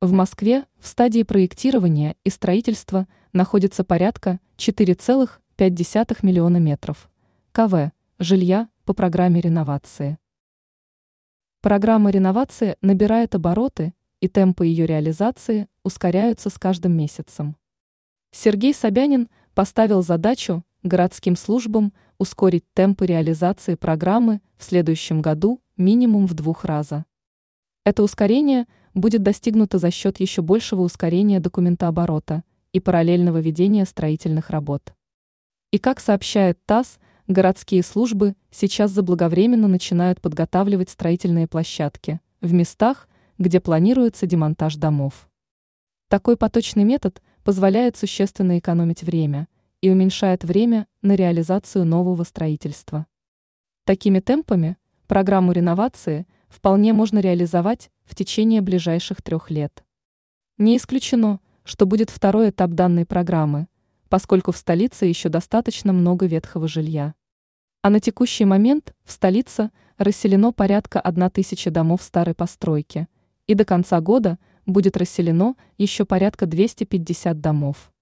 В Москве в стадии проектирования и строительства находится порядка 4,5 миллиона метров КВ жилья по программе реновации. Программа реновации набирает обороты, и темпы ее реализации ускоряются с каждым месяцем. Сергей Собянин поставил задачу городским службам ускорить темпы реализации программы в следующем году минимум в двух раза. Это ускорение будет достигнуто за счет еще большего ускорения документооборота и параллельного ведения строительных работ. И как сообщает ТАСС, городские службы сейчас заблаговременно начинают подготавливать строительные площадки в местах, где планируется демонтаж домов. Такой поточный метод позволяет существенно экономить время и уменьшает время на реализацию нового строительства. Такими темпами программу реновации – вполне можно реализовать в течение ближайших трех лет. Не исключено, что будет второй этап данной программы, поскольку в столице еще достаточно много ветхого жилья. А на текущий момент в столице расселено порядка 1000 домов старой постройки, и до конца года будет расселено еще порядка 250 домов.